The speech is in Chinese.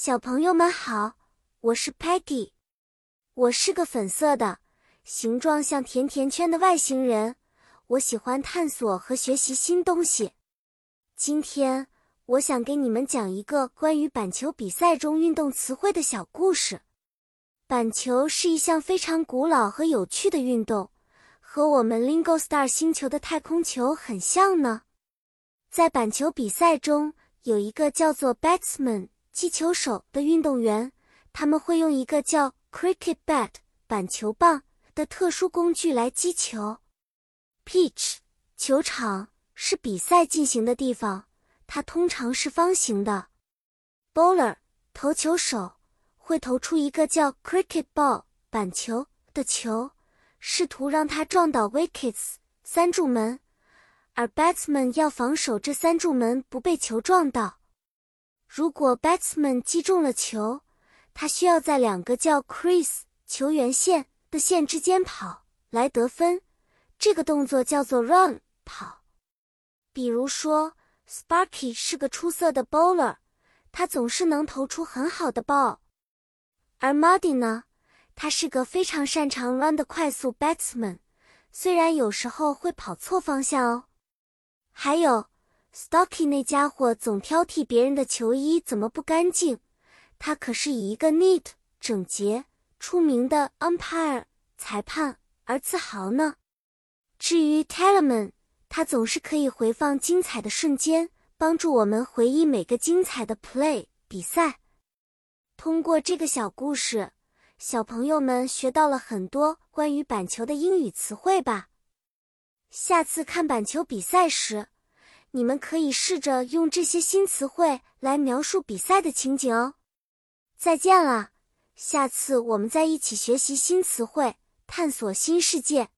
小朋友们好，我是 Peggy，我是个粉色的、形状像甜甜圈的外星人。我喜欢探索和学习新东西。今天我想给你们讲一个关于板球比赛中运动词汇的小故事。板球是一项非常古老和有趣的运动，和我们 Lingo Star 星球的太空球很像呢。在板球比赛中，有一个叫做 Batsman。击球手的运动员，他们会用一个叫 cricket bat 板球棒的特殊工具来击球。Pitch 球场是比赛进行的地方，它通常是方形的。Bowler 投球手会投出一个叫 cricket ball 板球的球，试图让它撞倒 wickets 三柱门，而 batsman 要防守这三柱门不被球撞到。如果 batsman 击中了球，他需要在两个叫 crease 球员线的线之间跑来得分。这个动作叫做 run 跑。比如说，Sparky 是个出色的 bowler，他总是能投出很好的 ball。而 Muddy 呢，他是个非常擅长 run 的快速 batsman，虽然有时候会跑错方向哦。还有。Stocky 那家伙总挑剔别人的球衣怎么不干净，他可是以一个 neat 整洁出名的 umpire 裁判而自豪呢。至于 Talman，他总是可以回放精彩的瞬间，帮助我们回忆每个精彩的 play 比赛。通过这个小故事，小朋友们学到了很多关于板球的英语词汇吧。下次看板球比赛时。你们可以试着用这些新词汇来描述比赛的情景哦。再见了，下次我们再一起学习新词汇，探索新世界。